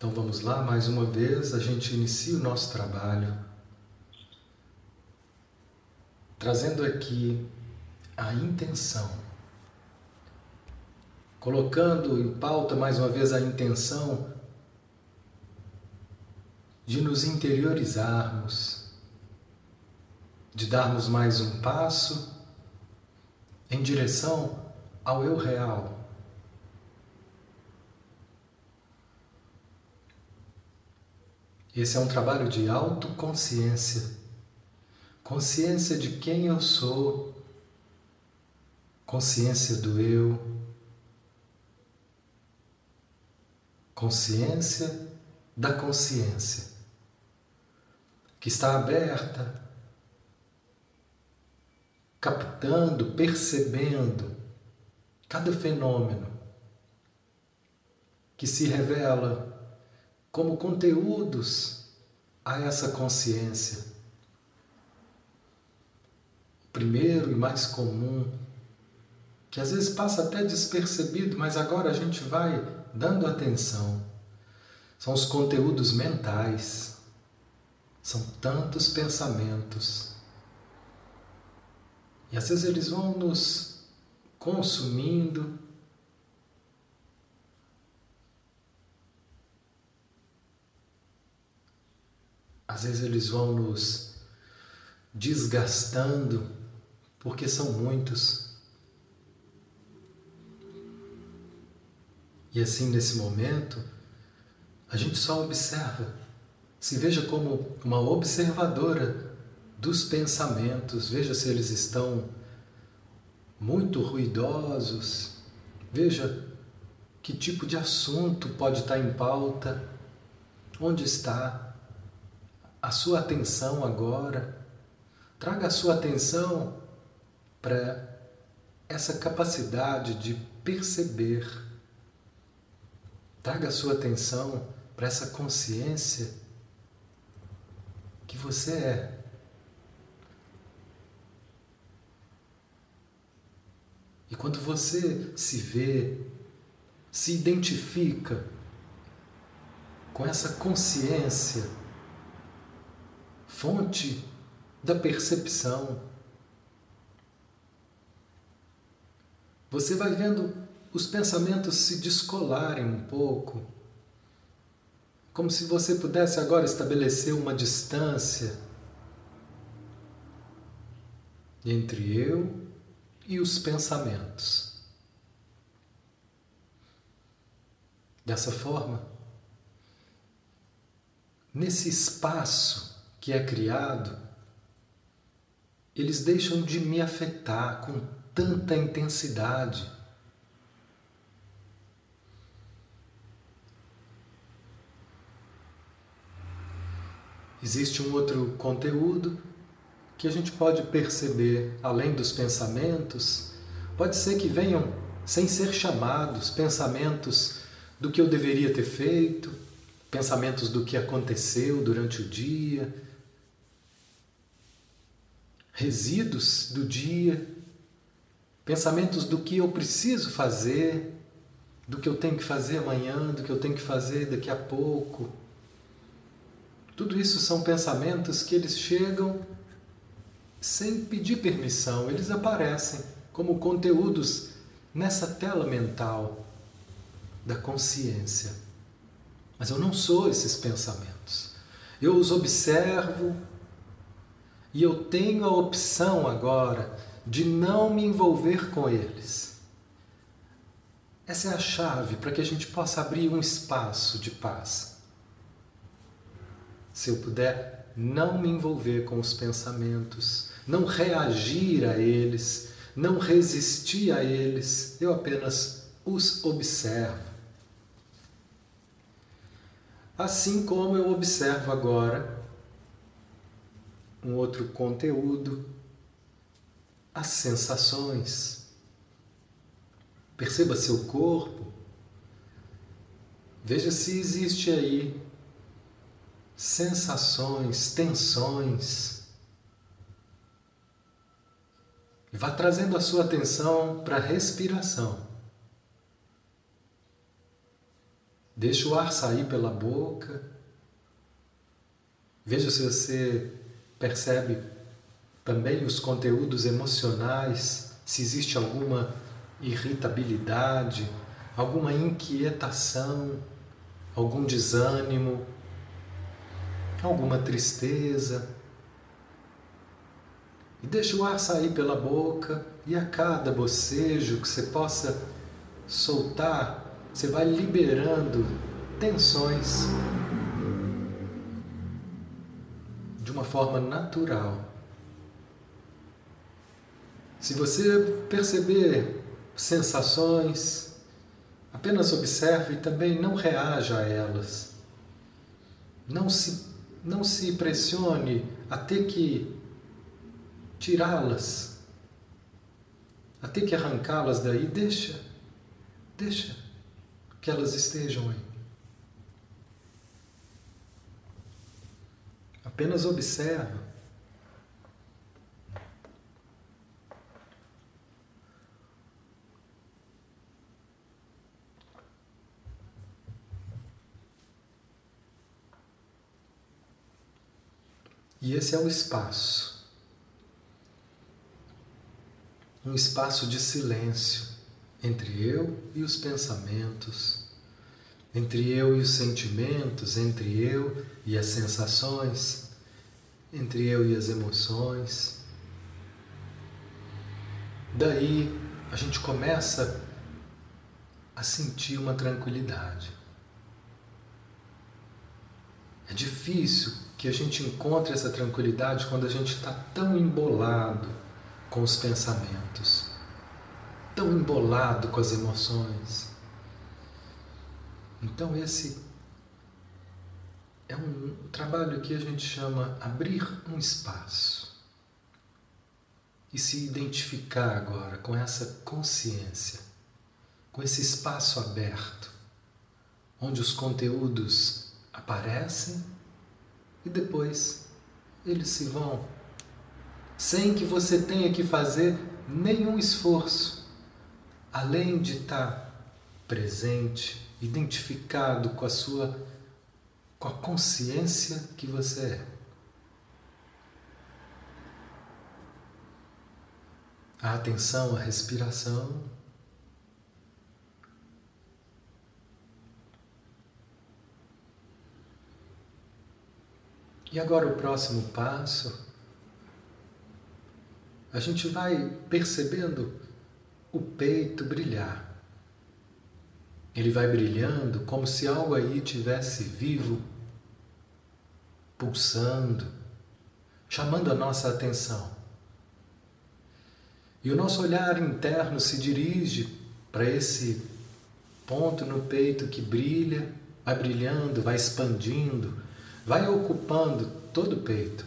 Então vamos lá, mais uma vez, a gente inicia o nosso trabalho trazendo aqui a intenção, colocando em pauta mais uma vez a intenção de nos interiorizarmos, de darmos mais um passo em direção ao eu real Esse é um trabalho de autoconsciência. Consciência de quem eu sou, consciência do eu, consciência da consciência, que está aberta, captando, percebendo cada fenômeno que se revela como conteúdos a essa consciência. O primeiro e mais comum, que às vezes passa até despercebido, mas agora a gente vai dando atenção, são os conteúdos mentais. São tantos pensamentos. E às vezes eles vão nos consumindo, Às vezes eles vão nos desgastando, porque são muitos. E assim, nesse momento, a gente só observa. Se veja como uma observadora dos pensamentos, veja se eles estão muito ruidosos, veja que tipo de assunto pode estar em pauta, onde está a sua atenção agora, traga a sua atenção para essa capacidade de perceber, traga a sua atenção para essa consciência que você é. E quando você se vê, se identifica com essa consciência, fonte da percepção. Você vai vendo os pensamentos se descolarem um pouco, como se você pudesse agora estabelecer uma distância entre eu e os pensamentos. Dessa forma, nesse espaço que é criado, eles deixam de me afetar com tanta intensidade. Existe um outro conteúdo que a gente pode perceber além dos pensamentos, pode ser que venham sem ser chamados, pensamentos do que eu deveria ter feito, pensamentos do que aconteceu durante o dia, resíduos do dia, pensamentos do que eu preciso fazer, do que eu tenho que fazer amanhã, do que eu tenho que fazer daqui a pouco. Tudo isso são pensamentos que eles chegam sem pedir permissão, eles aparecem como conteúdos nessa tela mental da consciência. Mas eu não sou esses pensamentos. Eu os observo e eu tenho a opção agora de não me envolver com eles. Essa é a chave para que a gente possa abrir um espaço de paz. Se eu puder não me envolver com os pensamentos, não reagir a eles, não resistir a eles, eu apenas os observo. Assim como eu observo agora um outro conteúdo, as sensações. Perceba seu corpo. Veja se existe aí sensações, tensões. Vá trazendo a sua atenção para a respiração. Deixa o ar sair pela boca. Veja se você percebe também os conteúdos emocionais, se existe alguma irritabilidade, alguma inquietação, algum desânimo, alguma tristeza. E deixa o ar sair pela boca e a cada bocejo que você possa soltar, você vai liberando tensões de uma forma natural. Se você perceber sensações, apenas observe e também não reaja a elas. Não se, não se pressione a ter que tirá-las, a ter que arrancá-las daí. Deixa, deixa que elas estejam aí. Apenas observa. E esse é o espaço. Um espaço de silêncio entre eu e os pensamentos, entre eu e os sentimentos, entre eu e as sensações, entre eu e as emoções. Daí a gente começa a sentir uma tranquilidade. É difícil que a gente encontre essa tranquilidade quando a gente está tão embolado com os pensamentos, tão embolado com as emoções. Então, esse é um trabalho que a gente chama abrir um espaço e se identificar agora com essa consciência, com esse espaço aberto, onde os conteúdos aparecem e depois eles se vão, sem que você tenha que fazer nenhum esforço, além de estar presente, identificado com a sua com a consciência que você é. A atenção à respiração E agora o próximo passo, a gente vai percebendo o peito brilhar. Ele vai brilhando como se algo aí tivesse vivo, pulsando, chamando a nossa atenção. E o nosso olhar interno se dirige para esse ponto no peito que brilha, vai brilhando, vai expandindo, vai ocupando todo o peito.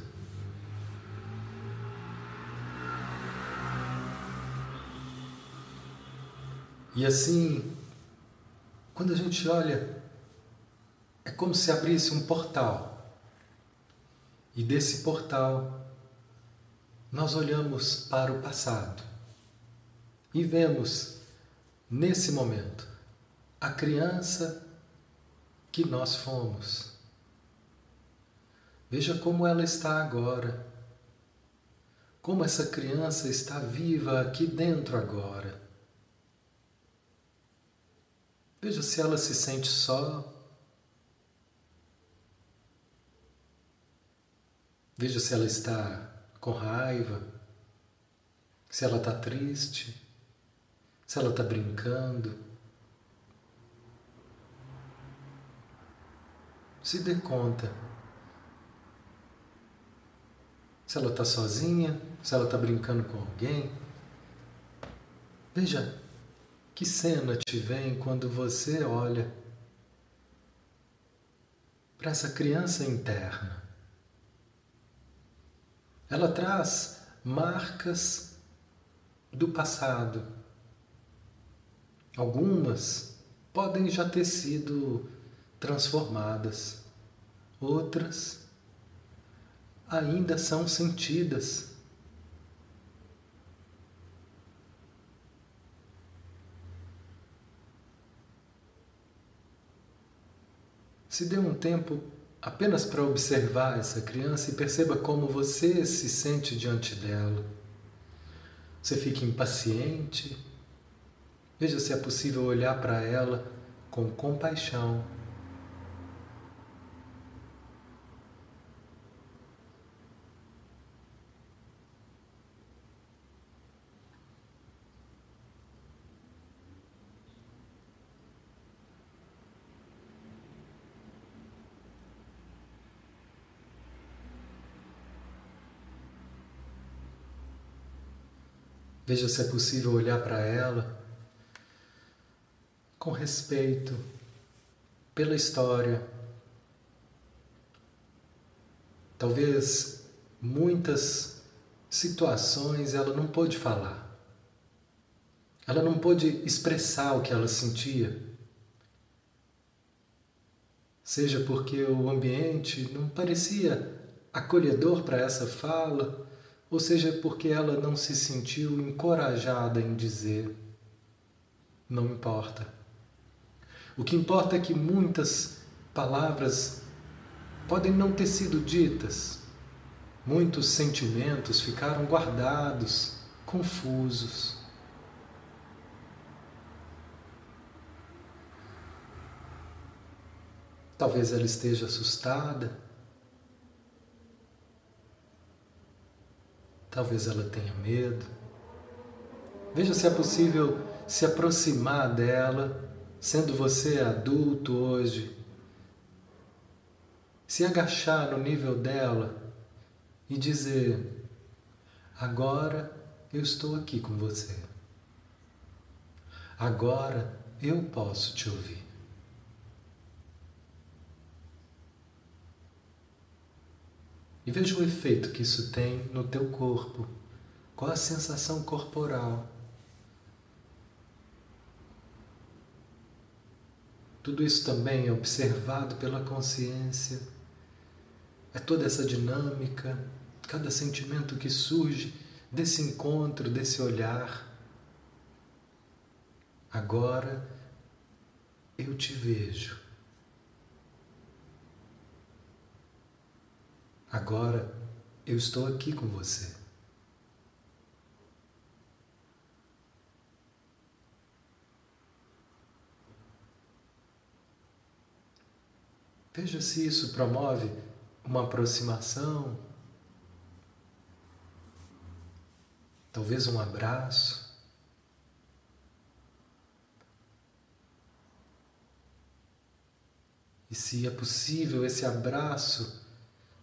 E assim, quando a gente olha, é como se abrisse um portal. E desse portal, nós olhamos para o passado e vemos, nesse momento, a criança que nós fomos. Veja como ela está agora. Como essa criança está viva aqui dentro agora. Veja se ela se sente só. Veja se ela está com raiva, se ela está triste, se ela está brincando. Se dê conta se ela está sozinha, se ela está brincando com alguém. Veja que cena te vem quando você olha para essa criança interna. Ela traz marcas do passado. Algumas podem já ter sido transformadas, outras ainda são sentidas. Se dê um tempo apenas para observar essa criança e perceba como você se sente diante dela. Você fica impaciente? Veja se é possível olhar para ela com compaixão Veja se é possível olhar para ela com respeito pela história. Talvez muitas situações ela não pôde falar. Ela não pôde expressar o que ela sentia. Seja porque o ambiente não parecia acolhedor para essa fala, ou seja, porque ela não se sentiu encorajada em dizer: não importa. O que importa é que muitas palavras podem não ter sido ditas, muitos sentimentos ficaram guardados, confusos. Talvez ela esteja assustada, Talvez ela tenha medo. Veja se é possível se aproximar dela, sendo você adulto hoje. Se agachar no nível dela e dizer: Agora eu estou aqui com você. Agora eu posso te ouvir. E veja o efeito que isso tem no teu corpo. Qual a sensação corporal? Tudo isso também é observado pela consciência. É toda essa dinâmica, cada sentimento que surge desse encontro, desse olhar. Agora eu te vejo. Agora eu estou aqui com você. Veja se isso promove uma aproximação, talvez um abraço. E se é possível esse abraço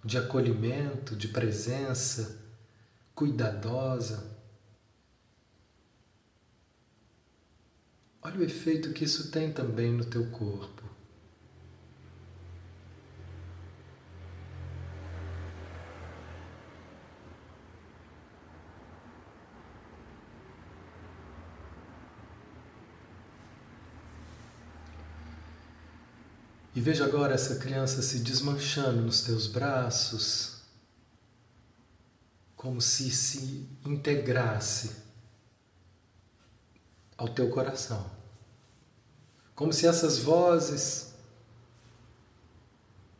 de acolhimento, de presença cuidadosa. Olha o efeito que isso tem também no teu corpo. E veja agora essa criança se desmanchando nos teus braços, como se se integrasse ao teu coração. Como se essas vozes,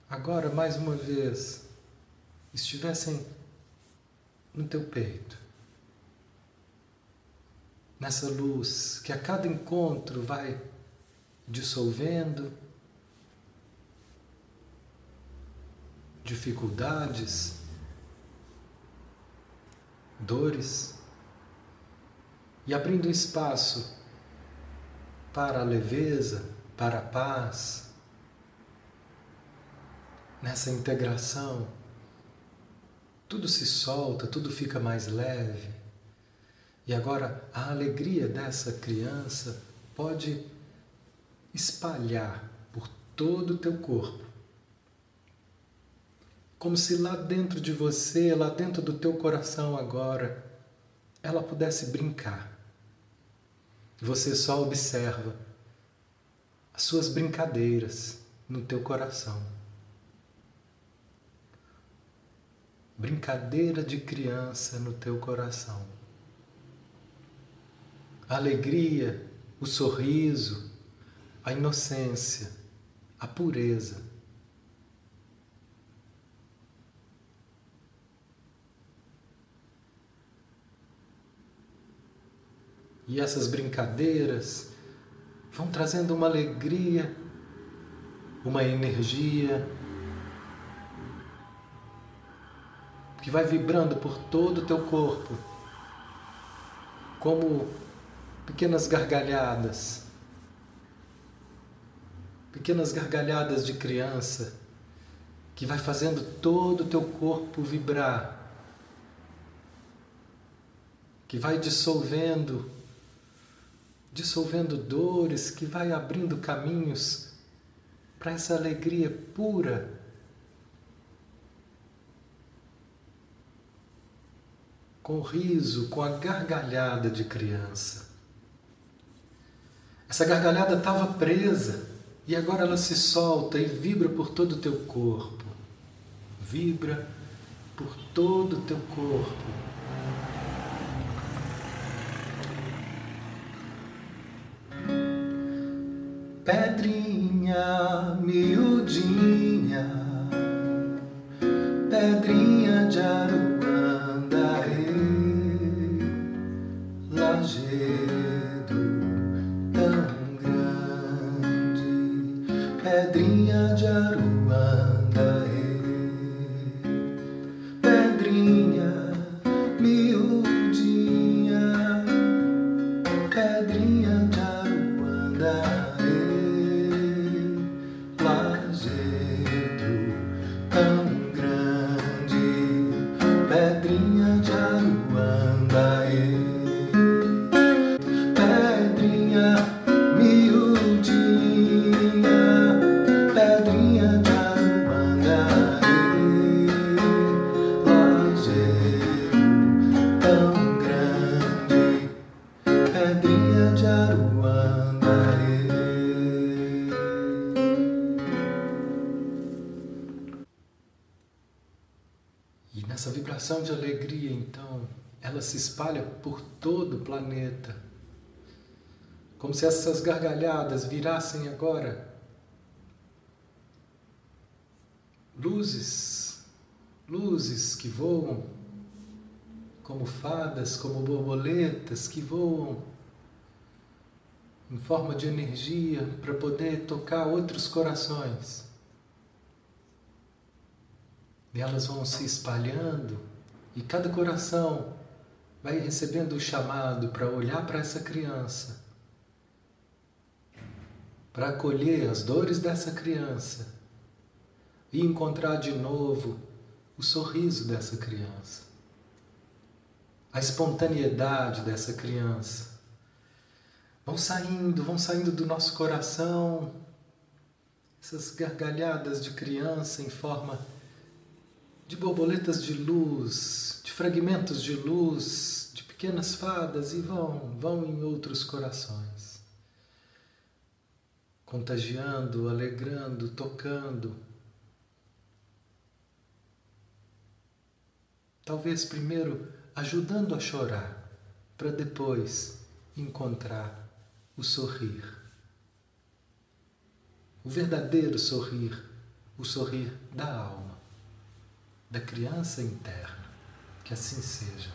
agora mais uma vez, estivessem no teu peito. Nessa luz que a cada encontro vai dissolvendo dificuldades, dores e abrindo espaço para a leveza, para a paz. Nessa integração, tudo se solta, tudo fica mais leve. E agora a alegria dessa criança pode espalhar por todo o teu corpo como se lá dentro de você, lá dentro do teu coração agora, ela pudesse brincar. Você só observa as suas brincadeiras no teu coração. Brincadeira de criança no teu coração. A alegria, o sorriso, a inocência, a pureza e essas brincadeiras vão trazendo uma alegria, uma energia que vai vibrando por todo o teu corpo, como pequenas gargalhadas, pequenas gargalhadas de criança, que vai fazendo todo o teu corpo vibrar, que vai dissolvendo, dissolvendo dores, que vai abrindo caminhos para essa alegria pura com riso, com a gargalhada de criança. Essa gargalhada estava presa e agora ela se solta e vibra por todo o teu corpo. Vibra por todo o teu corpo. Pedrinha miudinha, pedrinha de aru Essa de alegria, então, ela se espalha por todo o planeta. Como se essas gargalhadas virassem agora luzes, luzes que voam como fadas, como borboletas que voam em forma de energia para poder tocar outros corações. E elas vão se espalhando e cada coração vai recebendo o chamado para olhar para essa criança, para acolher as dores dessa criança e encontrar de novo o sorriso dessa criança, a espontaneidade dessa criança. Vão saindo, vão saindo do nosso coração essas gargalhadas de criança em forma de borboletas de luz, fragmentos de luz, de pequenas fadas e vão, vão em outros corações, contagiando, alegrando, tocando. Talvez primeiro ajudando a chorar, para depois encontrar o sorrir. O verdadeiro sorrir, o sorrir da alma da criança interna. Que assim seja.